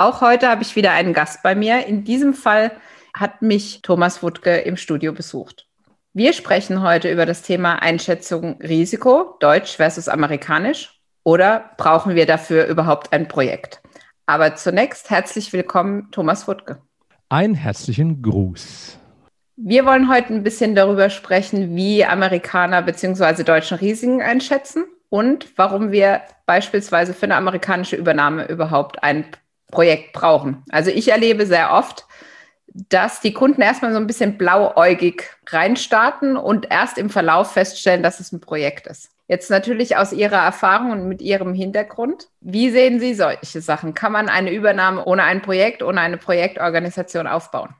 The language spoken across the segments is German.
Auch heute habe ich wieder einen Gast bei mir. In diesem Fall hat mich Thomas Wuttke im Studio besucht. Wir sprechen heute über das Thema Einschätzung Risiko, deutsch versus amerikanisch. Oder brauchen wir dafür überhaupt ein Projekt? Aber zunächst herzlich willkommen, Thomas Wuttke. Einen herzlichen Gruß. Wir wollen heute ein bisschen darüber sprechen, wie Amerikaner bzw. Deutschen Risiken einschätzen und warum wir beispielsweise für eine amerikanische Übernahme überhaupt ein Projekt brauchen. Also ich erlebe sehr oft, dass die Kunden erstmal so ein bisschen blauäugig reinstarten und erst im Verlauf feststellen, dass es ein Projekt ist. Jetzt natürlich aus Ihrer Erfahrung und mit Ihrem Hintergrund. Wie sehen Sie solche Sachen? Kann man eine Übernahme ohne ein Projekt, ohne eine Projektorganisation aufbauen?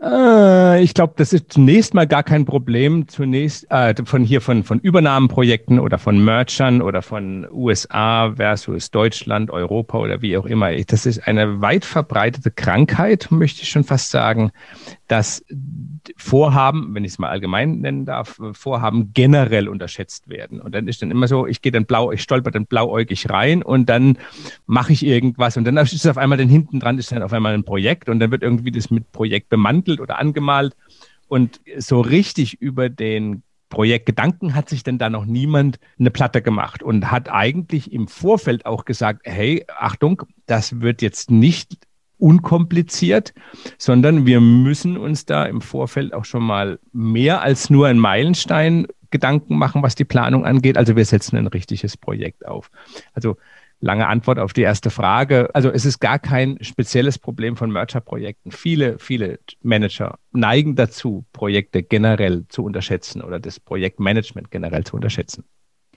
Äh, ich glaube, das ist zunächst mal gar kein Problem. Zunächst äh, von hier von, von Übernahmenprojekten oder von Merchern oder von USA versus Deutschland, Europa oder wie auch immer. Das ist eine weit verbreitete Krankheit, möchte ich schon fast sagen, dass Vorhaben, wenn ich es mal allgemein nennen darf, Vorhaben generell unterschätzt werden. Und dann ist dann immer so, ich gehe dann blau, ich stolper dann blauäugig rein und dann mache ich irgendwas und dann ist es auf einmal dann hinten dran ist dann auf einmal ein Projekt und dann wird irgendwie das mit Projekt bemantelt oder angemalt und so richtig über den Projektgedanken hat sich denn da noch niemand eine Platte gemacht und hat eigentlich im Vorfeld auch gesagt, hey, Achtung, das wird jetzt nicht unkompliziert, sondern wir müssen uns da im Vorfeld auch schon mal mehr als nur ein Meilenstein Gedanken machen, was die Planung angeht. Also wir setzen ein richtiges Projekt auf. Also lange Antwort auf die erste Frage. Also es ist gar kein spezielles Problem von Merger-Projekten. Viele, viele Manager neigen dazu, Projekte generell zu unterschätzen oder das Projektmanagement generell zu unterschätzen.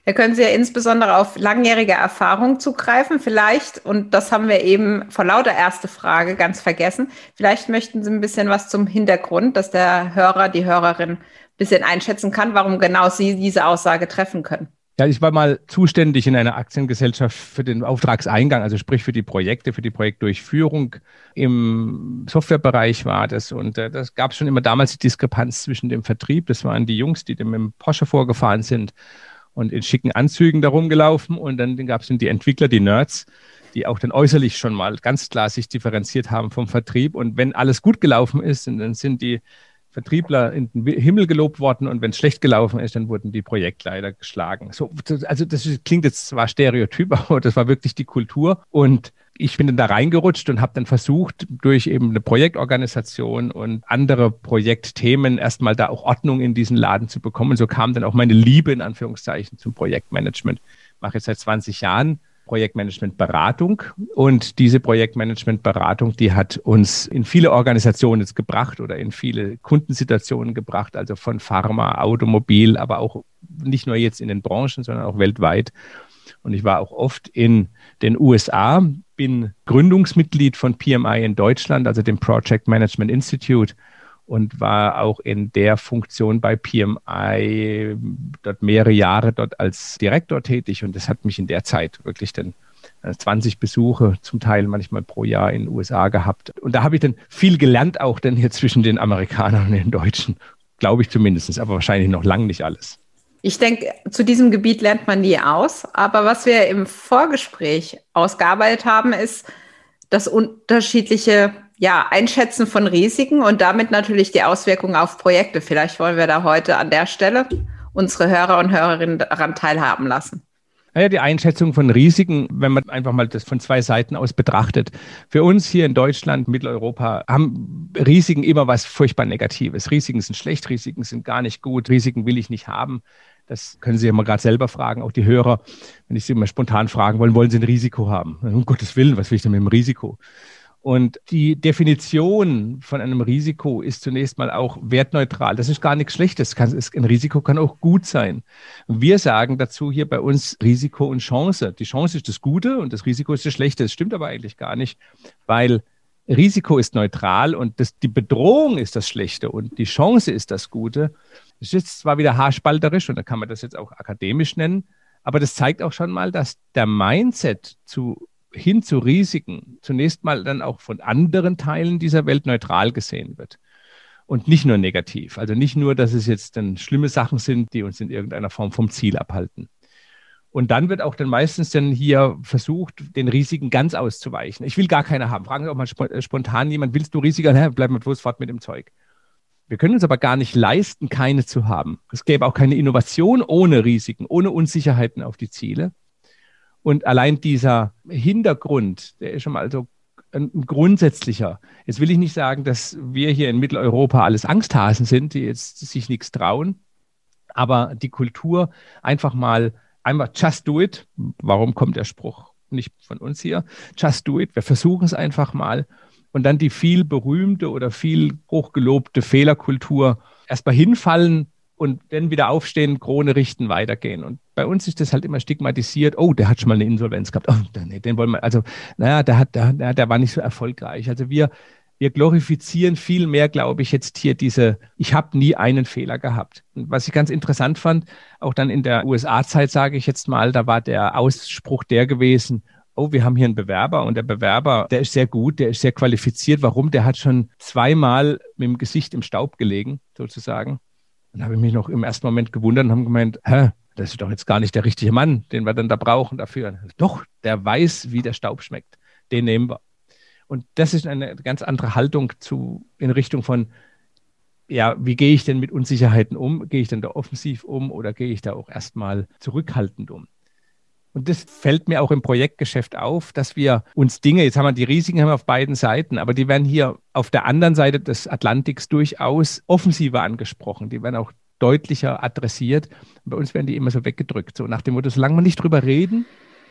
Da können Sie ja insbesondere auf langjährige Erfahrung zugreifen. Vielleicht, und das haben wir eben vor lauter erste Frage ganz vergessen, vielleicht möchten Sie ein bisschen was zum Hintergrund, dass der Hörer, die Hörerin ein bisschen einschätzen kann, warum genau Sie diese Aussage treffen können. Ja, ich war mal zuständig in einer Aktiengesellschaft für den Auftragseingang, also sprich für die Projekte, für die Projektdurchführung. Im Softwarebereich war das und äh, das gab schon immer damals die Diskrepanz zwischen dem Vertrieb, das waren die Jungs, die dem im Porsche vorgefahren sind und in schicken Anzügen darum gelaufen. Und dann gab es die Entwickler, die Nerds, die auch dann äußerlich schon mal ganz klar sich differenziert haben vom Vertrieb. Und wenn alles gut gelaufen ist, dann sind die Vertriebler in den Himmel gelobt worden und wenn es schlecht gelaufen ist, dann wurden die Projektleiter geschlagen. So, also das klingt jetzt zwar stereotyp, aber das war wirklich die Kultur. Und ich bin dann da reingerutscht und habe dann versucht, durch eben eine Projektorganisation und andere Projektthemen erstmal da auch Ordnung in diesen Laden zu bekommen. Und so kam dann auch meine Liebe in Anführungszeichen zum Projektmanagement. Ich mache jetzt seit 20 Jahren Projektmanagement-Beratung. Und diese Projektmanagement-Beratung, die hat uns in viele Organisationen jetzt gebracht oder in viele Kundensituationen gebracht, also von Pharma, Automobil, aber auch nicht nur jetzt in den Branchen, sondern auch weltweit. Und ich war auch oft in den USA, bin Gründungsmitglied von PMI in Deutschland, also dem Project Management Institute und war auch in der Funktion bei PMI dort mehrere Jahre dort als Direktor tätig und das hat mich in der Zeit wirklich dann 20 äh, Besuche zum Teil manchmal pro Jahr in den USA gehabt. Und da habe ich dann viel gelernt, auch dann hier zwischen den Amerikanern und den Deutschen, glaube ich zumindest, aber wahrscheinlich noch lange nicht alles. Ich denke, zu diesem Gebiet lernt man nie aus. Aber was wir im Vorgespräch ausgearbeitet haben, ist das unterschiedliche ja, Einschätzen von Risiken und damit natürlich die Auswirkungen auf Projekte. Vielleicht wollen wir da heute an der Stelle unsere Hörer und Hörerinnen daran teilhaben lassen. Naja, die Einschätzung von Risiken, wenn man einfach mal das von zwei Seiten aus betrachtet. Für uns hier in Deutschland, Mitteleuropa, haben Risiken immer was furchtbar Negatives. Risiken sind schlecht, Risiken sind gar nicht gut, Risiken will ich nicht haben. Das können Sie ja mal gerade selber fragen, auch die Hörer, wenn ich Sie mal spontan fragen wollen, wollen Sie ein Risiko haben? Um Gottes Willen, was will ich denn mit dem Risiko? Und die Definition von einem Risiko ist zunächst mal auch wertneutral. Das ist gar nichts Schlechtes. Ein Risiko kann auch gut sein. Wir sagen dazu hier bei uns Risiko und Chance. Die Chance ist das Gute und das Risiko ist das Schlechte. Das stimmt aber eigentlich gar nicht, weil Risiko ist neutral und das, die Bedrohung ist das Schlechte und die Chance ist das Gute. Das ist jetzt zwar wieder haarspalterisch und da kann man das jetzt auch akademisch nennen, aber das zeigt auch schon mal, dass der Mindset zu, hin zu Risiken zunächst mal dann auch von anderen Teilen dieser Welt neutral gesehen wird. Und nicht nur negativ. Also nicht nur, dass es jetzt dann schlimme Sachen sind, die uns in irgendeiner Form vom Ziel abhalten. Und dann wird auch dann meistens dann hier versucht, den Risiken ganz auszuweichen. Ich will gar keine haben. Fragen Sie auch mal äh, spontan jemand, willst du Risiken? Bleib mal bloß fort mit dem Zeug. Wir können uns aber gar nicht leisten, keine zu haben. Es gäbe auch keine Innovation ohne Risiken, ohne Unsicherheiten auf die Ziele. Und allein dieser Hintergrund, der ist schon mal so ein grundsätzlicher. Jetzt will ich nicht sagen, dass wir hier in Mitteleuropa alles Angsthasen sind, die jetzt sich nichts trauen, aber die Kultur einfach mal einmal just do it. Warum kommt der Spruch nicht von uns hier? Just do it. Wir versuchen es einfach mal. Und dann die viel berühmte oder viel hochgelobte Fehlerkultur. Erstmal hinfallen und dann wieder aufstehen, Krone richten, weitergehen. Und bei uns ist das halt immer stigmatisiert. Oh, der hat schon mal eine Insolvenz gehabt. Oh, nee, den wollen wir, also, naja, der hat, der, der war nicht so erfolgreich. Also wir, wir glorifizieren viel mehr, glaube ich, jetzt hier diese, ich habe nie einen Fehler gehabt. Und was ich ganz interessant fand, auch dann in der USA-Zeit, sage ich jetzt mal, da war der Ausspruch der gewesen, oh, wir haben hier einen Bewerber und der Bewerber, der ist sehr gut, der ist sehr qualifiziert. Warum? Der hat schon zweimal mit dem Gesicht im Staub gelegen, sozusagen. Und da habe ich mich noch im ersten Moment gewundert und haben gemeint, hä, das ist doch jetzt gar nicht der richtige Mann, den wir dann da brauchen dafür. Doch, der weiß, wie der Staub schmeckt. Den nehmen wir. Und das ist eine ganz andere Haltung zu, in Richtung von, ja, wie gehe ich denn mit Unsicherheiten um? Gehe ich denn da offensiv um oder gehe ich da auch erstmal zurückhaltend um? Und das fällt mir auch im Projektgeschäft auf, dass wir uns Dinge, jetzt haben wir die Risiken haben wir auf beiden Seiten, aber die werden hier auf der anderen Seite des Atlantiks durchaus offensiver angesprochen. Die werden auch deutlicher adressiert. Bei uns werden die immer so weggedrückt. So nach dem Motto, solange wir nicht drüber reden,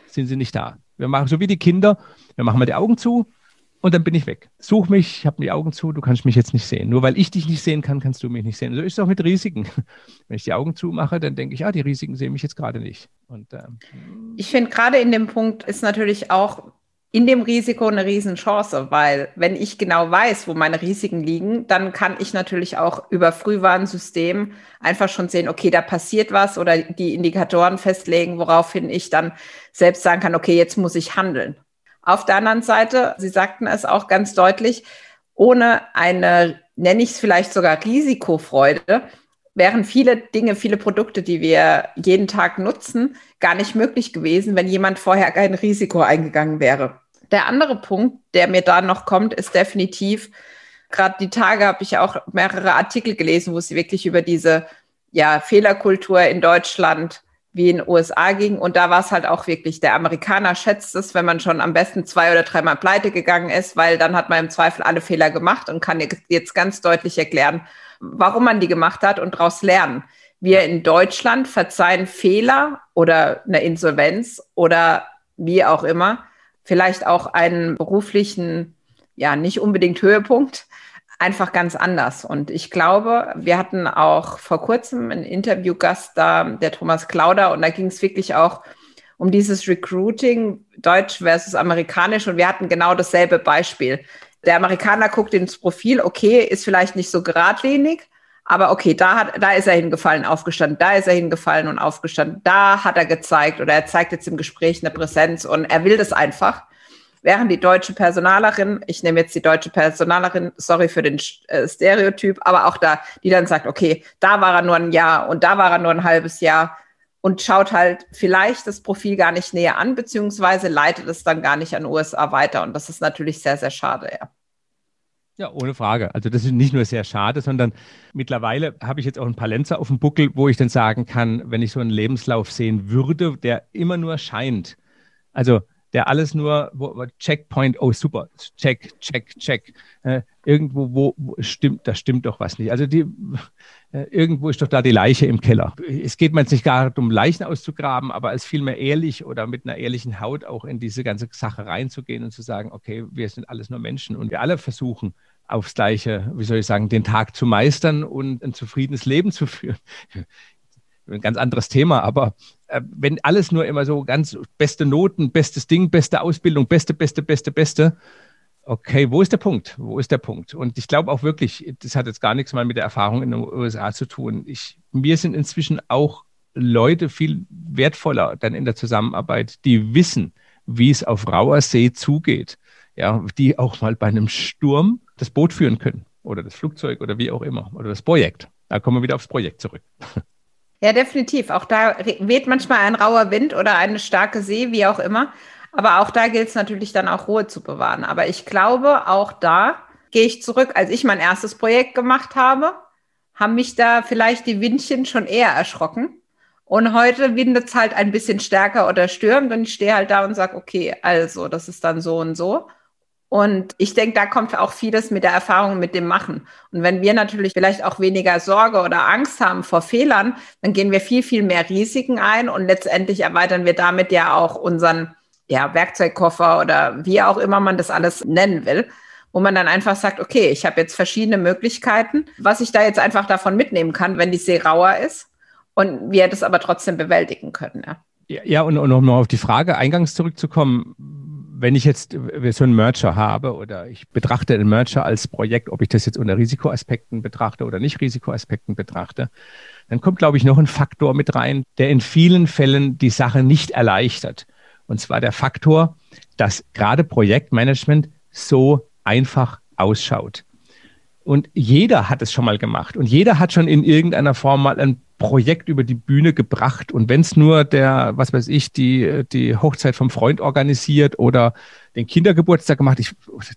sind sie nicht da. Wir machen so wie die Kinder, wir machen mal die Augen zu, und dann bin ich weg. Such mich, ich habe die Augen zu, du kannst mich jetzt nicht sehen. Nur weil ich dich nicht sehen kann, kannst du mich nicht sehen. So ist es auch mit Risiken. Wenn ich die Augen zumache, dann denke ich, ah, die Risiken sehen mich jetzt gerade nicht. Und, ähm, ich finde, gerade in dem Punkt ist natürlich auch in dem Risiko eine Riesenchance, weil wenn ich genau weiß, wo meine Risiken liegen, dann kann ich natürlich auch über Frühwarnsystem einfach schon sehen, okay, da passiert was oder die Indikatoren festlegen, woraufhin ich dann selbst sagen kann, okay, jetzt muss ich handeln. Auf der anderen Seite, Sie sagten es auch ganz deutlich, ohne eine, nenne ich es vielleicht sogar Risikofreude, wären viele Dinge, viele Produkte, die wir jeden Tag nutzen, gar nicht möglich gewesen, wenn jemand vorher kein Risiko eingegangen wäre. Der andere Punkt, der mir da noch kommt, ist definitiv, gerade die Tage habe ich auch mehrere Artikel gelesen, wo es wirklich über diese ja, Fehlerkultur in Deutschland wie in den USA ging. Und da war es halt auch wirklich, der Amerikaner schätzt es, wenn man schon am besten zwei oder dreimal pleite gegangen ist, weil dann hat man im Zweifel alle Fehler gemacht und kann jetzt ganz deutlich erklären, warum man die gemacht hat und daraus lernen. Wir in Deutschland verzeihen Fehler oder eine Insolvenz oder wie auch immer, vielleicht auch einen beruflichen, ja, nicht unbedingt Höhepunkt, einfach ganz anders. Und ich glaube, wir hatten auch vor kurzem einen Interviewgast da, der Thomas Klauder, und da ging es wirklich auch um dieses Recruiting, Deutsch versus Amerikanisch, und wir hatten genau dasselbe Beispiel. Der Amerikaner guckt ins Profil, okay, ist vielleicht nicht so geradlinig, aber okay, da, hat, da ist er hingefallen, aufgestanden, da ist er hingefallen und aufgestanden, da hat er gezeigt oder er zeigt jetzt im Gespräch eine Präsenz und er will das einfach. Während die deutsche Personalerin, ich nehme jetzt die deutsche Personalerin, sorry für den äh, Stereotyp, aber auch da, die dann sagt, okay, da war er nur ein Jahr und da war er nur ein halbes Jahr und schaut halt vielleicht das Profil gar nicht näher an, beziehungsweise leitet es dann gar nicht an USA weiter. Und das ist natürlich sehr, sehr schade, ja. Ja, ohne Frage. Also das ist nicht nur sehr schade, sondern mittlerweile habe ich jetzt auch ein paar Lenzer auf dem Buckel, wo ich dann sagen kann, wenn ich so einen Lebenslauf sehen würde, der immer nur scheint. Also der alles nur, wo, Checkpoint, oh super, check, check, check. Äh, irgendwo, wo, wo, stimmt, da stimmt doch was nicht. Also die, äh, irgendwo ist doch da die Leiche im Keller. Es geht mir jetzt nicht gar um Leichen auszugraben, aber als vielmehr ehrlich oder mit einer ehrlichen Haut auch in diese ganze Sache reinzugehen und zu sagen, okay, wir sind alles nur Menschen und wir alle versuchen, aufs Gleiche, wie soll ich sagen, den Tag zu meistern und ein zufriedenes Leben zu führen ein ganz anderes Thema, aber äh, wenn alles nur immer so ganz beste Noten, bestes Ding, beste Ausbildung, beste, beste, beste, beste, Okay, wo ist der Punkt? Wo ist der Punkt? Und ich glaube auch wirklich, das hat jetzt gar nichts mal mit der Erfahrung in den USA zu tun. Ich, mir sind inzwischen auch Leute viel wertvoller dann in der Zusammenarbeit, die wissen, wie es auf rauer See zugeht. Ja, die auch mal bei einem Sturm das Boot führen können oder das Flugzeug oder wie auch immer oder das Projekt. Da kommen wir wieder aufs Projekt zurück. Ja, definitiv. Auch da weht manchmal ein rauer Wind oder eine starke See, wie auch immer. Aber auch da gilt es natürlich dann auch Ruhe zu bewahren. Aber ich glaube, auch da gehe ich zurück. Als ich mein erstes Projekt gemacht habe, haben mich da vielleicht die Windchen schon eher erschrocken. Und heute windet es halt ein bisschen stärker oder stürmt und ich stehe halt da und sage, okay, also, das ist dann so und so. Und ich denke, da kommt auch vieles mit der Erfahrung, mit dem Machen. Und wenn wir natürlich vielleicht auch weniger Sorge oder Angst haben vor Fehlern, dann gehen wir viel, viel mehr Risiken ein und letztendlich erweitern wir damit ja auch unseren ja, Werkzeugkoffer oder wie auch immer man das alles nennen will, wo man dann einfach sagt, okay, ich habe jetzt verschiedene Möglichkeiten, was ich da jetzt einfach davon mitnehmen kann, wenn die See rauer ist und wir das aber trotzdem bewältigen können. Ja, ja und, und um noch auf die Frage eingangs zurückzukommen, wenn ich jetzt so einen Merger habe oder ich betrachte den Merger als Projekt, ob ich das jetzt unter Risikoaspekten betrachte oder nicht Risikoaspekten betrachte, dann kommt, glaube ich, noch ein Faktor mit rein, der in vielen Fällen die Sache nicht erleichtert. Und zwar der Faktor, dass gerade Projektmanagement so einfach ausschaut. Und jeder hat es schon mal gemacht und jeder hat schon in irgendeiner Form mal ein Projekt über die Bühne gebracht. Und wenn es nur der, was weiß ich, die, die Hochzeit vom Freund organisiert oder den Kindergeburtstag gemacht, ich,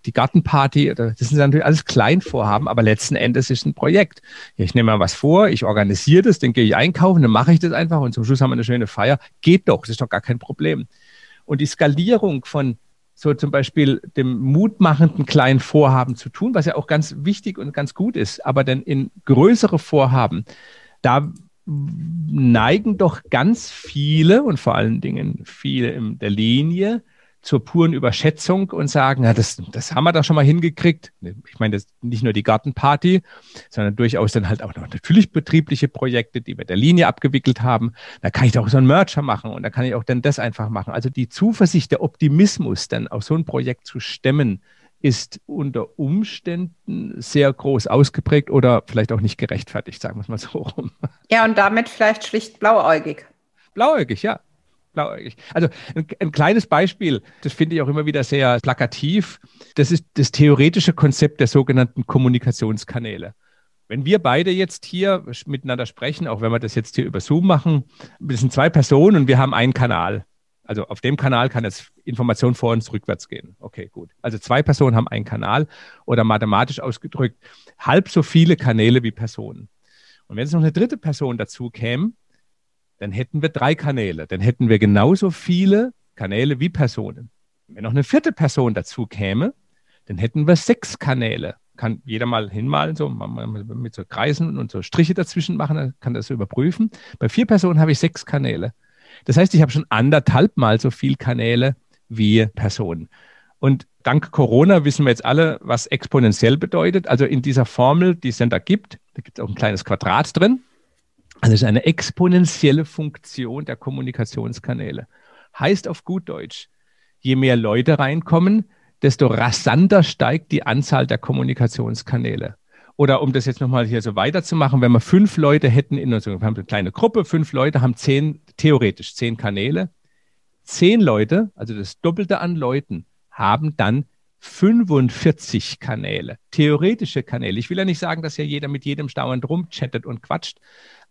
die Gartenparty, das sind natürlich alles Kleinvorhaben, aber letzten Endes ist ein Projekt. Ich nehme mal was vor, ich organisiere das, dann gehe ich einkaufen, dann mache ich das einfach und zum Schluss haben wir eine schöne Feier. Geht doch, das ist doch gar kein Problem. Und die Skalierung von so zum Beispiel dem mutmachenden kleinen Vorhaben zu tun, was ja auch ganz wichtig und ganz gut ist, aber dann in größere Vorhaben, da neigen doch ganz viele und vor allen Dingen viele in der Linie zur puren Überschätzung und sagen, ja, das, das haben wir da schon mal hingekriegt. Ich meine, das nicht nur die Gartenparty, sondern durchaus dann halt auch noch natürlich betriebliche Projekte, die wir der Linie abgewickelt haben. Da kann ich doch so einen Mercher machen und da kann ich auch dann das einfach machen. Also die Zuversicht, der Optimismus, dann auf so ein Projekt zu stemmen, ist unter Umständen sehr groß ausgeprägt oder vielleicht auch nicht gerechtfertigt, sagen wir es mal so rum. Ja, und damit vielleicht schlicht blauäugig. Blauäugig, ja. Also ein, ein, kleines Beispiel, das finde ich auch immer wieder sehr plakativ. Das ist das theoretische Konzept der sogenannten Kommunikationskanäle. Wenn wir beide jetzt hier miteinander sprechen, auch wenn wir das jetzt hier über Zoom machen, wir sind zwei Personen und wir haben einen Kanal. Also auf dem Kanal kann jetzt Information vor uns rückwärts gehen. Okay, gut. Also zwei Personen haben einen Kanal oder mathematisch ausgedrückt halb so viele Kanäle wie Personen. Und wenn es noch eine dritte Person dazu käme, dann hätten wir drei Kanäle. Dann hätten wir genauso viele Kanäle wie Personen. Wenn noch eine vierte Person dazu käme, dann hätten wir sechs Kanäle. Kann jeder mal hinmalen, so mit so Kreisen und so Striche dazwischen machen, kann das überprüfen. Bei vier Personen habe ich sechs Kanäle. Das heißt, ich habe schon anderthalb Mal so viele Kanäle wie Personen. Und dank Corona wissen wir jetzt alle, was exponentiell bedeutet. Also in dieser Formel, die es dann da gibt, da gibt es auch ein kleines Quadrat drin. Also es ist eine exponentielle Funktion der Kommunikationskanäle. Heißt auf gut Deutsch, je mehr Leute reinkommen, desto rasanter steigt die Anzahl der Kommunikationskanäle. Oder um das jetzt nochmal hier so weiterzumachen, wenn wir fünf Leute hätten in unserer, wir haben eine kleine Gruppe, fünf Leute haben zehn, theoretisch zehn Kanäle. Zehn Leute, also das Doppelte an Leuten, haben dann 45 Kanäle, theoretische Kanäle. Ich will ja nicht sagen, dass ja jeder mit jedem dauernd rumchattet und quatscht,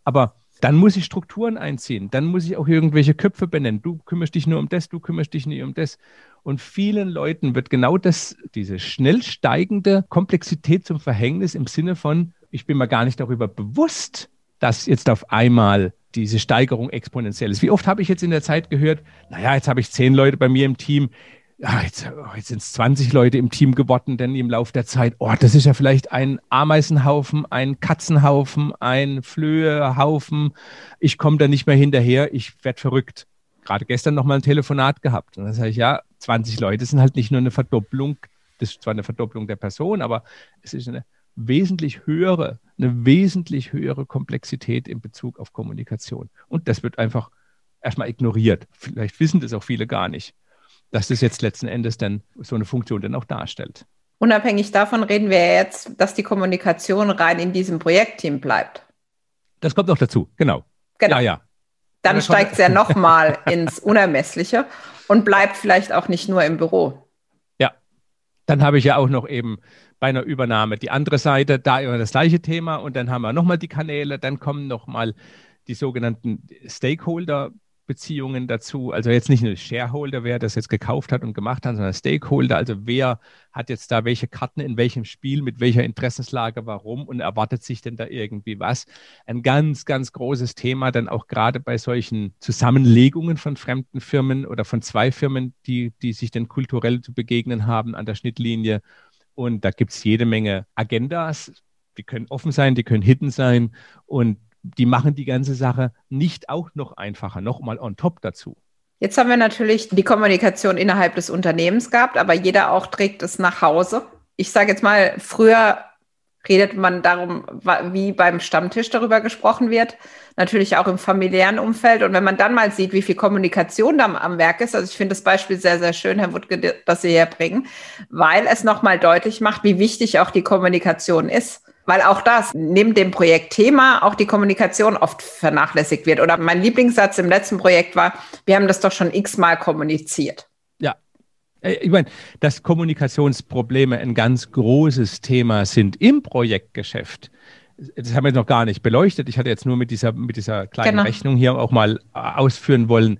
aber dann muss ich Strukturen einziehen. Dann muss ich auch irgendwelche Köpfe benennen. Du kümmerst dich nur um das, du kümmerst dich nicht um das. Und vielen Leuten wird genau das, diese schnell steigende Komplexität zum Verhängnis im Sinne von, ich bin mir gar nicht darüber bewusst, dass jetzt auf einmal diese Steigerung exponentiell ist. Wie oft habe ich jetzt in der Zeit gehört, naja, jetzt habe ich zehn Leute bei mir im Team, ja, jetzt, oh, jetzt sind es 20 Leute im Team geworden, denn im Laufe der Zeit, oh, das ist ja vielleicht ein Ameisenhaufen, ein Katzenhaufen, ein Flöhehaufen. Ich komme da nicht mehr hinterher, ich werde verrückt. Gerade gestern noch mal ein Telefonat gehabt. Und dann sage ich, ja, 20 Leute sind halt nicht nur eine Verdopplung, das ist zwar eine Verdopplung der Person, aber es ist eine wesentlich höhere, eine wesentlich höhere Komplexität in Bezug auf Kommunikation. Und das wird einfach erstmal ignoriert. Vielleicht wissen das auch viele gar nicht dass das jetzt letzten Endes dann so eine Funktion dann auch darstellt. Unabhängig davon reden wir jetzt, dass die Kommunikation rein in diesem Projektteam bleibt. Das kommt noch dazu, genau. Genau. Ja, ja. Dann steigt es ja nochmal ins Unermessliche und bleibt vielleicht auch nicht nur im Büro. Ja, dann habe ich ja auch noch eben bei einer Übernahme die andere Seite, da immer das gleiche Thema und dann haben wir nochmal die Kanäle, dann kommen nochmal die sogenannten Stakeholder Beziehungen dazu. Also jetzt nicht nur Shareholder, wer das jetzt gekauft hat und gemacht hat, sondern Stakeholder. Also wer hat jetzt da welche Karten in welchem Spiel, mit welcher Interessenslage, warum und erwartet sich denn da irgendwie was? Ein ganz, ganz großes Thema, dann auch gerade bei solchen Zusammenlegungen von fremden Firmen oder von zwei Firmen, die, die sich dann kulturell zu begegnen haben an der Schnittlinie. Und da gibt es jede Menge Agendas. Die können offen sein, die können hidden sein. Und die machen die ganze Sache nicht auch noch einfacher, nochmal on top dazu. Jetzt haben wir natürlich die Kommunikation innerhalb des Unternehmens gehabt, aber jeder auch trägt es nach Hause. Ich sage jetzt mal, früher redet man darum, wie beim Stammtisch darüber gesprochen wird, natürlich auch im familiären Umfeld. Und wenn man dann mal sieht, wie viel Kommunikation da am Werk ist, also ich finde das Beispiel sehr, sehr schön, Herr Wuttke, das Sie herbringen, weil es nochmal deutlich macht, wie wichtig auch die Kommunikation ist weil auch das neben dem Projektthema auch die Kommunikation oft vernachlässigt wird. Oder mein Lieblingssatz im letzten Projekt war, wir haben das doch schon x-mal kommuniziert. Äh, ich meine, dass Kommunikationsprobleme ein ganz großes Thema sind im Projektgeschäft, das haben wir noch gar nicht beleuchtet. Ich hatte jetzt nur mit dieser, mit dieser kleinen genau. Rechnung hier auch mal äh, ausführen wollen,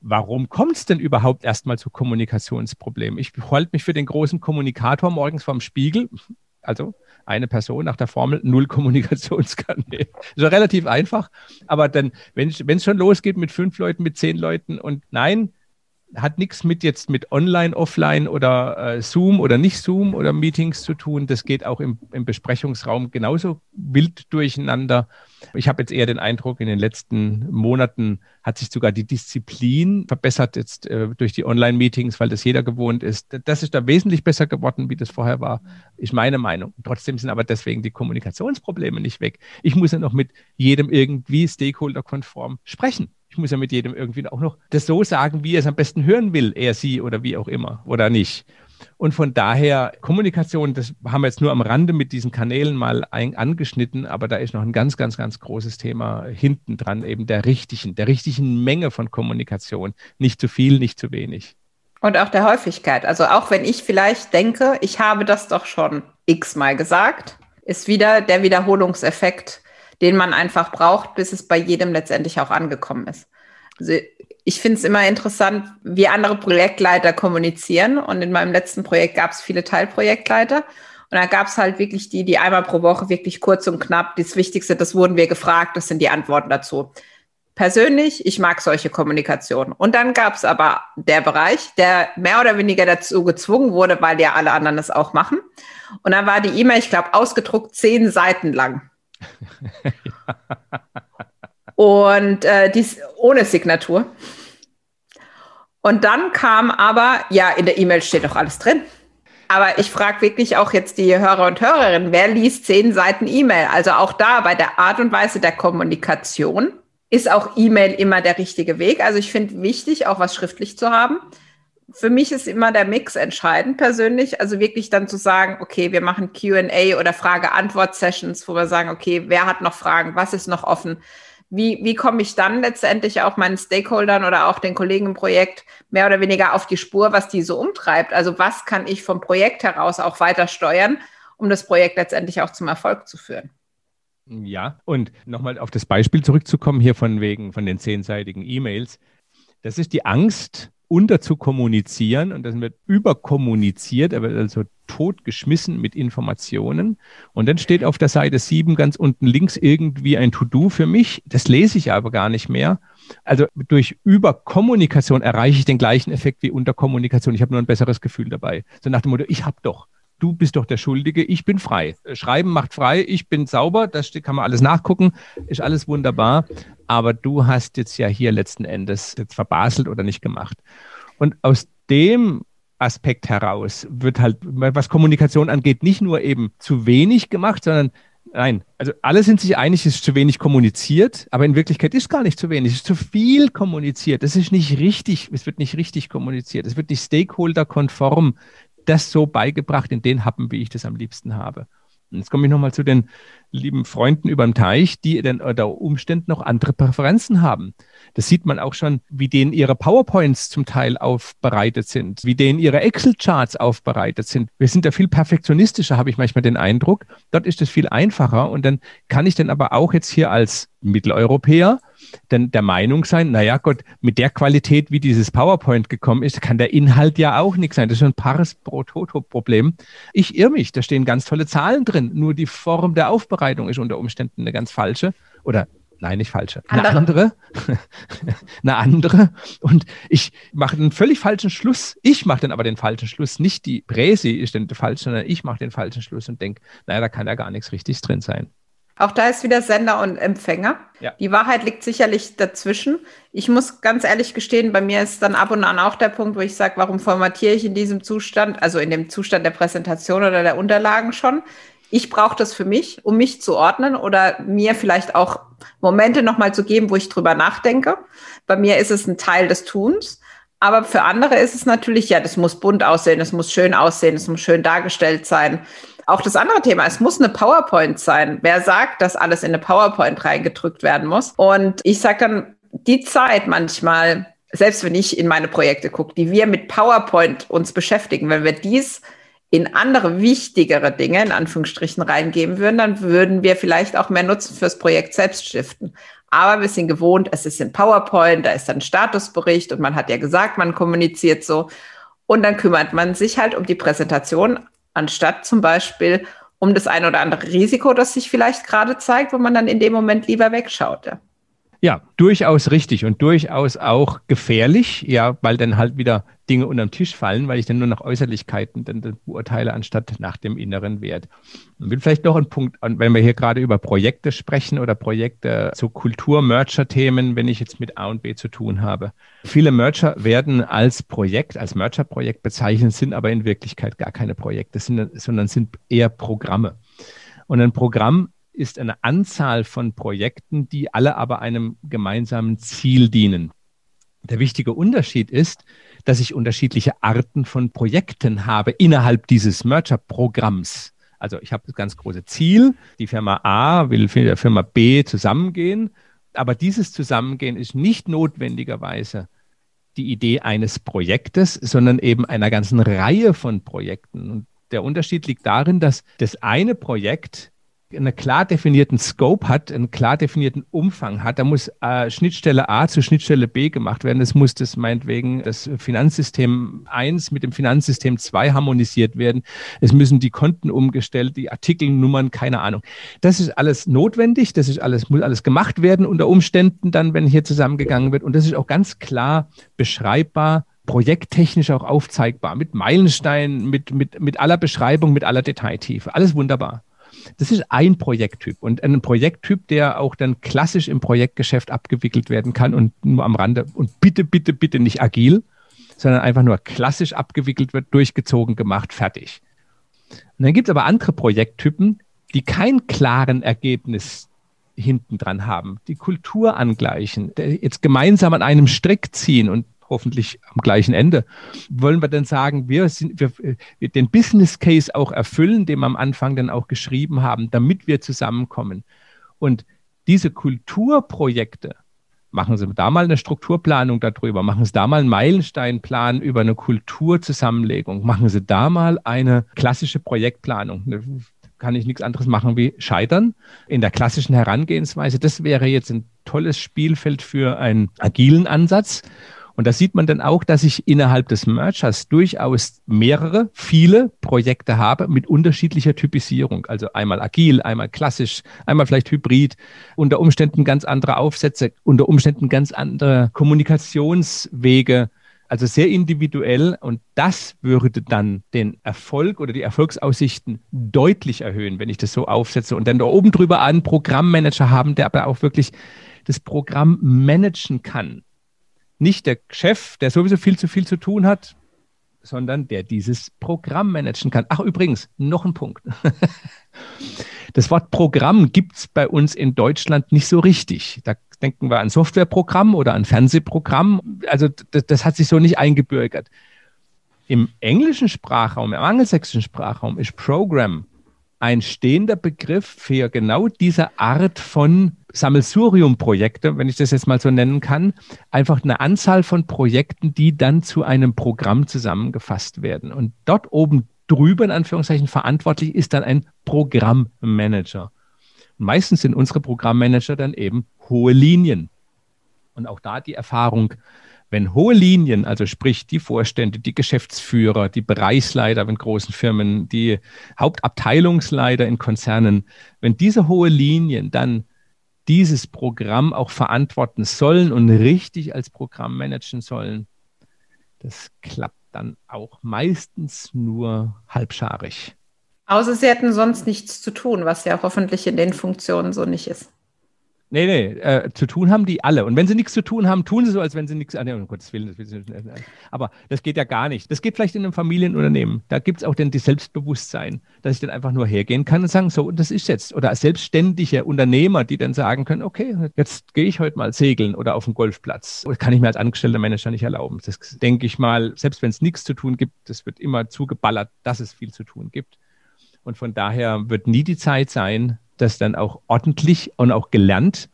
warum kommt es denn überhaupt erstmal zu Kommunikationsproblemen? Ich halte mich für den großen Kommunikator morgens vorm Spiegel, also eine Person nach der Formel null Kommunikationskanäle. Ja relativ einfach, aber dann, wenn es schon losgeht mit fünf Leuten, mit zehn Leuten und nein, hat nichts mit jetzt mit Online, Offline oder äh, Zoom oder nicht Zoom oder Meetings zu tun. Das geht auch im, im Besprechungsraum genauso wild durcheinander. Ich habe jetzt eher den Eindruck, in den letzten Monaten hat sich sogar die Disziplin verbessert jetzt äh, durch die Online-Meetings, weil das jeder gewohnt ist. Das ist da wesentlich besser geworden, wie das vorher war, ist meine Meinung. Trotzdem sind aber deswegen die Kommunikationsprobleme nicht weg. Ich muss ja noch mit jedem irgendwie stakeholder-konform sprechen. Ich muss ja mit jedem irgendwie auch noch das so sagen, wie er es am besten hören will, er, sie oder wie auch immer oder nicht. Und von daher, Kommunikation, das haben wir jetzt nur am Rande mit diesen Kanälen mal ein, angeschnitten, aber da ist noch ein ganz, ganz, ganz großes Thema hinten dran, eben der richtigen, der richtigen Menge von Kommunikation. Nicht zu viel, nicht zu wenig. Und auch der Häufigkeit. Also auch wenn ich vielleicht denke, ich habe das doch schon x-mal gesagt, ist wieder der Wiederholungseffekt, den man einfach braucht, bis es bei jedem letztendlich auch angekommen ist. Also ich finde es immer interessant, wie andere Projektleiter kommunizieren. Und in meinem letzten Projekt gab es viele Teilprojektleiter. Und da gab es halt wirklich die, die einmal pro Woche wirklich kurz und knapp, das Wichtigste, das wurden wir gefragt, das sind die Antworten dazu. Persönlich, ich mag solche Kommunikation. Und dann gab es aber der Bereich, der mehr oder weniger dazu gezwungen wurde, weil ja alle anderen das auch machen. Und dann war die E-Mail, ich glaube, ausgedruckt zehn Seiten lang. Und äh, dies ohne Signatur. Und dann kam aber, ja, in der E-Mail steht doch alles drin. Aber ich frage wirklich auch jetzt die Hörer und Hörerinnen, wer liest zehn Seiten E-Mail? Also auch da bei der Art und Weise der Kommunikation ist auch E-Mail immer der richtige Weg. Also ich finde wichtig, auch was schriftlich zu haben. Für mich ist immer der Mix entscheidend persönlich. Also wirklich dann zu sagen, okay, wir machen QA oder Frage-Antwort-Sessions, wo wir sagen, okay, wer hat noch Fragen, was ist noch offen? wie, wie komme ich dann letztendlich auch meinen Stakeholdern oder auch den Kollegen im Projekt mehr oder weniger auf die Spur, was die so umtreibt? Also was kann ich vom Projekt heraus auch weiter steuern, um das Projekt letztendlich auch zum Erfolg zu führen? Ja, und nochmal auf das Beispiel zurückzukommen, hier von wegen von den zehnseitigen E-Mails. Das ist die Angst, unter zu kommunizieren und dann wird überkommuniziert, er wird also totgeschmissen mit Informationen. Und dann steht auf der Seite 7 ganz unten links irgendwie ein To-Do für mich. Das lese ich aber gar nicht mehr. Also durch Überkommunikation erreiche ich den gleichen Effekt wie Unterkommunikation. Ich habe nur ein besseres Gefühl dabei. So nach dem Motto, ich habe doch. Du bist doch der Schuldige, ich bin frei. Schreiben macht frei, ich bin sauber, das kann man alles nachgucken, ist alles wunderbar. Aber du hast jetzt ja hier letzten Endes jetzt verbaselt oder nicht gemacht. Und aus dem Aspekt heraus wird halt, was Kommunikation angeht, nicht nur eben zu wenig gemacht, sondern Nein, also alle sind sich einig, es ist zu wenig kommuniziert, aber in Wirklichkeit ist gar nicht zu wenig, es ist zu viel kommuniziert. Es ist nicht richtig, es wird nicht richtig kommuniziert, es wird nicht stakeholder-konform das so beigebracht in den Happen, wie ich das am liebsten habe. Und jetzt komme ich nochmal zu den lieben Freunden über dem Teich, die dann unter Umständen noch andere Präferenzen haben. Das sieht man auch schon, wie denen ihre PowerPoints zum Teil aufbereitet sind, wie denen ihre Excel-Charts aufbereitet sind. Wir sind da viel perfektionistischer, habe ich manchmal den Eindruck. Dort ist es viel einfacher und dann kann ich dann aber auch jetzt hier als Mitteleuropäer dann der Meinung sein, naja Gott, mit der Qualität, wie dieses PowerPoint gekommen ist, kann der Inhalt ja auch nichts sein. Das ist ein Pares pro Toto-Problem. Ich irre mich, da stehen ganz tolle Zahlen drin, nur die Form der Aufbereitung ist unter Umständen eine ganz falsche oder Nein, nicht falsche. Eine andere. eine andere. Und ich mache einen völlig falschen Schluss. Ich mache dann aber den falschen Schluss. Nicht die Präsi ist denn falsch, sondern ich mache den falschen Schluss und denke, naja, da kann ja gar nichts richtig drin sein. Auch da ist wieder Sender und Empfänger. Ja. Die Wahrheit liegt sicherlich dazwischen. Ich muss ganz ehrlich gestehen, bei mir ist dann ab und an auch der Punkt, wo ich sage, warum formatiere ich in diesem Zustand, also in dem Zustand der Präsentation oder der Unterlagen schon? Ich brauche das für mich, um mich zu ordnen oder mir vielleicht auch Momente nochmal zu geben, wo ich drüber nachdenke. Bei mir ist es ein Teil des Tuns. Aber für andere ist es natürlich, ja, das muss bunt aussehen, es muss schön aussehen, es muss schön dargestellt sein. Auch das andere Thema, es muss eine PowerPoint sein. Wer sagt, dass alles in eine PowerPoint reingedrückt werden muss? Und ich sage dann, die Zeit manchmal, selbst wenn ich in meine Projekte gucke, die wir mit PowerPoint uns beschäftigen, wenn wir dies in andere wichtigere Dinge, in Anführungsstrichen, reingeben würden, dann würden wir vielleicht auch mehr Nutzen fürs Projekt selbst stiften. Aber wir sind gewohnt, es ist in PowerPoint, da ist dann Statusbericht und man hat ja gesagt, man kommuniziert so. Und dann kümmert man sich halt um die Präsentation anstatt zum Beispiel um das ein oder andere Risiko, das sich vielleicht gerade zeigt, wo man dann in dem Moment lieber wegschaut. Ja. Ja, durchaus richtig und durchaus auch gefährlich, ja, weil dann halt wieder Dinge unterm Tisch fallen, weil ich dann nur nach Äußerlichkeiten dann, beurteile, anstatt nach dem inneren Wert. Und vielleicht noch ein Punkt, wenn wir hier gerade über Projekte sprechen oder Projekte zu Kultur-Mercher-Themen, wenn ich jetzt mit A und B zu tun habe. Viele Mercher werden als Projekt, als Mercher-Projekt bezeichnet, sind aber in Wirklichkeit gar keine Projekte, sondern sind eher Programme. Und ein Programm ist eine Anzahl von Projekten, die alle aber einem gemeinsamen Ziel dienen. Der wichtige Unterschied ist, dass ich unterschiedliche Arten von Projekten habe innerhalb dieses Merger-Programms. Also ich habe das ganz große Ziel, die Firma A will mit der Firma B zusammengehen, aber dieses Zusammengehen ist nicht notwendigerweise die Idee eines Projektes, sondern eben einer ganzen Reihe von Projekten. Und der Unterschied liegt darin, dass das eine Projekt einen klar definierten Scope hat, einen klar definierten Umfang hat. Da muss äh, Schnittstelle A zu Schnittstelle B gemacht werden. Es muss das meinetwegen das Finanzsystem 1 mit dem Finanzsystem 2 harmonisiert werden. Es müssen die Konten umgestellt, die Artikelnummern, keine Ahnung. Das ist alles notwendig. Das ist alles, muss alles gemacht werden unter Umständen dann, wenn hier zusammengegangen wird. Und das ist auch ganz klar beschreibbar projekttechnisch auch aufzeigbar, mit Meilensteinen, mit, mit, mit aller Beschreibung, mit aller Detailtiefe. Alles wunderbar. Das ist ein Projekttyp und ein Projekttyp, der auch dann klassisch im Projektgeschäft abgewickelt werden kann und nur am Rande und bitte, bitte, bitte nicht agil, sondern einfach nur klassisch abgewickelt wird, durchgezogen, gemacht, fertig. Und dann gibt es aber andere Projekttypen, die kein klaren Ergebnis hinten dran haben, die Kultur angleichen, jetzt gemeinsam an einem Strick ziehen und hoffentlich am gleichen Ende. Wollen wir dann sagen, wir, sind, wir, wir den Business Case auch erfüllen, den wir am Anfang dann auch geschrieben haben, damit wir zusammenkommen. Und diese Kulturprojekte, machen Sie da mal eine Strukturplanung darüber, machen Sie da mal einen Meilensteinplan über eine Kulturzusammenlegung, machen Sie da mal eine klassische Projektplanung. Kann ich nichts anderes machen wie scheitern in der klassischen Herangehensweise. Das wäre jetzt ein tolles Spielfeld für einen agilen Ansatz. Und da sieht man dann auch, dass ich innerhalb des Mergers durchaus mehrere, viele Projekte habe mit unterschiedlicher Typisierung. Also einmal agil, einmal klassisch, einmal vielleicht hybrid, unter Umständen ganz andere Aufsätze, unter Umständen ganz andere Kommunikationswege. Also sehr individuell und das würde dann den Erfolg oder die Erfolgsaussichten deutlich erhöhen, wenn ich das so aufsetze und dann da oben drüber einen Programmmanager haben, der aber auch wirklich das Programm managen kann nicht der Chef, der sowieso viel zu viel zu tun hat, sondern der dieses Programm managen kann. Ach, übrigens, noch ein Punkt. Das Wort Programm gibt es bei uns in Deutschland nicht so richtig. Da denken wir an Softwareprogramm oder an Fernsehprogramm. Also das, das hat sich so nicht eingebürgert. Im englischen Sprachraum, im angelsächsischen Sprachraum ist Program ein stehender Begriff für genau diese Art von Sammelsurium-Projekte, wenn ich das jetzt mal so nennen kann. Einfach eine Anzahl von Projekten, die dann zu einem Programm zusammengefasst werden. Und dort oben drüber, in Anführungszeichen, verantwortlich ist dann ein Programmmanager. Meistens sind unsere Programmmanager dann eben hohe Linien. Und auch da die Erfahrung, wenn hohe Linien, also sprich die Vorstände, die Geschäftsführer, die Bereichsleiter in großen Firmen, die Hauptabteilungsleiter in Konzernen, wenn diese hohe Linien dann dieses Programm auch verantworten sollen und richtig als Programm managen sollen, das klappt dann auch meistens nur halbscharig. Außer sie hätten sonst nichts zu tun, was ja hoffentlich in den Funktionen so nicht ist. Nee, nee, äh, zu tun haben die alle. Und wenn sie nichts zu tun haben, tun sie so, als wenn sie nichts. Ah, nee, um Gottes Willen. Das aber das geht ja gar nicht. Das geht vielleicht in einem Familienunternehmen. Da gibt es auch dann die Selbstbewusstsein, dass ich dann einfach nur hergehen kann und sagen, so, das ist jetzt. Oder selbstständige Unternehmer, die dann sagen können, okay, jetzt gehe ich heute mal segeln oder auf den Golfplatz. Das kann ich mir als angestellter Manager nicht erlauben. Das denke ich mal, selbst wenn es nichts zu tun gibt, das wird immer zugeballert, dass es viel zu tun gibt. Und von daher wird nie die Zeit sein, das dann auch ordentlich und auch gelernt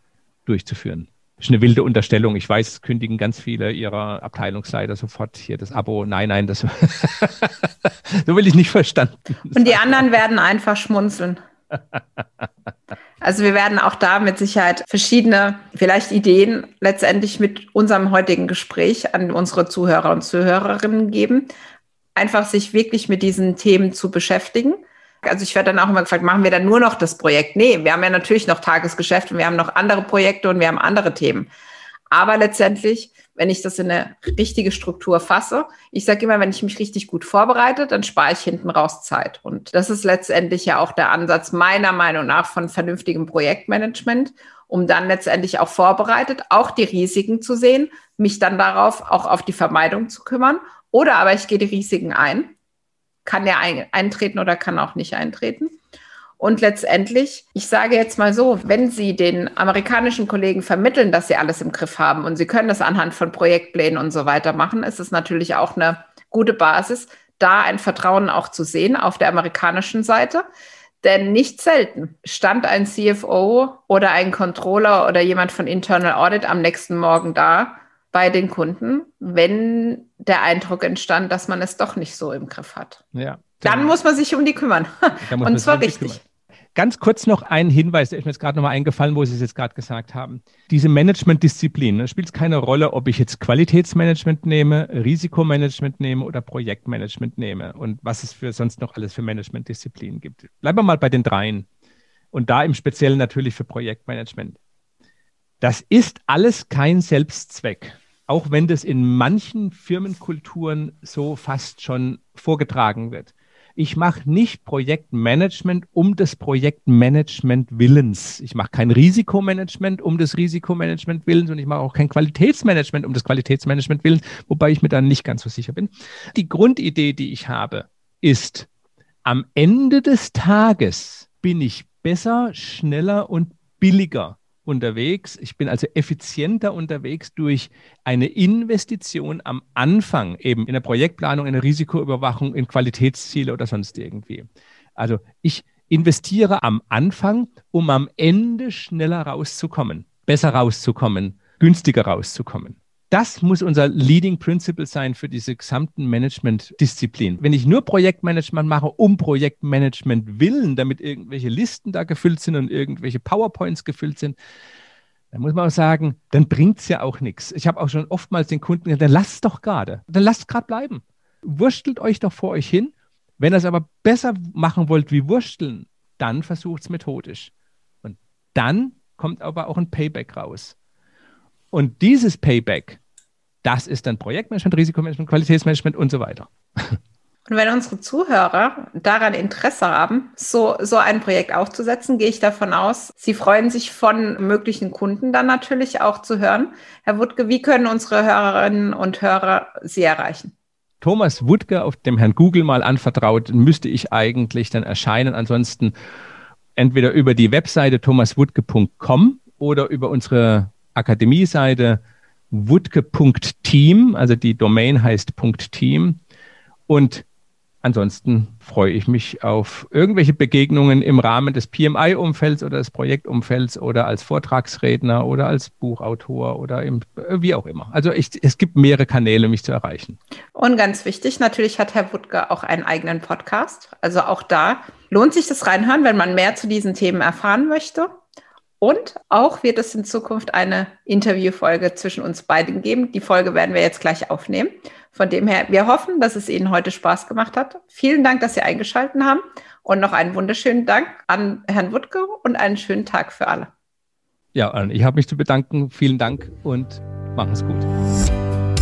durchzuführen. Das ist eine wilde Unterstellung. Ich weiß, kündigen ganz viele ihrer Abteilungsleiter sofort hier das Abo. Nein, nein, das so will ich nicht verstanden. Und die anderen werden einfach schmunzeln. Also wir werden auch da mit Sicherheit verschiedene, vielleicht Ideen letztendlich mit unserem heutigen Gespräch an unsere Zuhörer und Zuhörerinnen geben. Einfach sich wirklich mit diesen Themen zu beschäftigen also ich werde dann auch immer gefragt, machen wir dann nur noch das Projekt? Nee, wir haben ja natürlich noch Tagesgeschäft und wir haben noch andere Projekte und wir haben andere Themen. Aber letztendlich, wenn ich das in eine richtige Struktur fasse, ich sage immer, wenn ich mich richtig gut vorbereite, dann spare ich hinten raus Zeit. Und das ist letztendlich ja auch der Ansatz meiner Meinung nach von vernünftigem Projektmanagement, um dann letztendlich auch vorbereitet, auch die Risiken zu sehen, mich dann darauf auch auf die Vermeidung zu kümmern. Oder aber ich gehe die Risiken ein kann der ein, eintreten oder kann auch nicht eintreten. Und letztendlich, ich sage jetzt mal so, wenn Sie den amerikanischen Kollegen vermitteln, dass Sie alles im Griff haben und Sie können das anhand von Projektplänen und so weiter machen, ist es natürlich auch eine gute Basis, da ein Vertrauen auch zu sehen auf der amerikanischen Seite. Denn nicht selten stand ein CFO oder ein Controller oder jemand von Internal Audit am nächsten Morgen da bei den Kunden, wenn der Eindruck entstand, dass man es doch nicht so im Griff hat. Ja. Dann, dann muss man sich um die kümmern. Und zwar richtig. Ganz kurz noch ein Hinweis, der ist mir jetzt gerade nochmal eingefallen, wo Sie es jetzt gerade gesagt haben. Diese Management-Disziplin, da spielt es keine Rolle, ob ich jetzt Qualitätsmanagement nehme, Risikomanagement nehme oder Projektmanagement nehme und was es für sonst noch alles für Management-Disziplinen gibt. Bleiben wir mal bei den dreien. Und da im Speziellen natürlich für Projektmanagement. Das ist alles kein Selbstzweck auch wenn das in manchen Firmenkulturen so fast schon vorgetragen wird. Ich mache nicht Projektmanagement um des Projektmanagement Willens. Ich mache kein Risikomanagement um des Risikomanagement Willens und ich mache auch kein Qualitätsmanagement um des Qualitätsmanagement Willens, wobei ich mir da nicht ganz so sicher bin. Die Grundidee, die ich habe, ist, am Ende des Tages bin ich besser, schneller und billiger unterwegs. Ich bin also effizienter unterwegs durch eine Investition am Anfang, eben in der Projektplanung, in der Risikoüberwachung, in Qualitätsziele oder sonst irgendwie. Also ich investiere am Anfang, um am Ende schneller rauszukommen, besser rauszukommen, günstiger rauszukommen. Das muss unser Leading Principle sein für diese gesamten Management-Disziplinen. Wenn ich nur Projektmanagement mache, um Projektmanagement willen, damit irgendwelche Listen da gefüllt sind und irgendwelche PowerPoints gefüllt sind, dann muss man auch sagen, dann bringt es ja auch nichts. Ich habe auch schon oftmals den Kunden gesagt, dann lasst doch gerade, dann lasst gerade bleiben. Wurstelt euch doch vor euch hin. Wenn ihr es aber besser machen wollt wie Wursteln, dann versucht es methodisch. Und dann kommt aber auch ein Payback raus. Und dieses Payback, das ist dann Projektmanagement, Risikomanagement, Qualitätsmanagement und so weiter. Und wenn unsere Zuhörer daran Interesse haben, so, so ein Projekt aufzusetzen, gehe ich davon aus, sie freuen sich von möglichen Kunden dann natürlich auch zu hören. Herr Wuttke, wie können unsere Hörerinnen und Hörer Sie erreichen? Thomas Wuttke, auf dem Herrn Google mal anvertraut, müsste ich eigentlich dann erscheinen. Ansonsten entweder über die Webseite thomaswutke.com oder über unsere Akademie-Seite wutke.team, also die Domain heißt .team. Und ansonsten freue ich mich auf irgendwelche Begegnungen im Rahmen des PMI-Umfelds oder des Projektumfelds oder als Vortragsredner oder als Buchautor oder im, wie auch immer. Also ich, es gibt mehrere Kanäle, mich zu erreichen. Und ganz wichtig, natürlich hat Herr Wuttke auch einen eigenen Podcast. Also auch da lohnt sich das reinhören, wenn man mehr zu diesen Themen erfahren möchte. Und auch wird es in Zukunft eine Interviewfolge zwischen uns beiden geben. Die Folge werden wir jetzt gleich aufnehmen. Von dem her, wir hoffen, dass es Ihnen heute Spaß gemacht hat. Vielen Dank, dass Sie eingeschaltet haben. Und noch einen wunderschönen Dank an Herrn Wuttke und einen schönen Tag für alle. Ja, ich habe mich zu bedanken. Vielen Dank und machen es gut.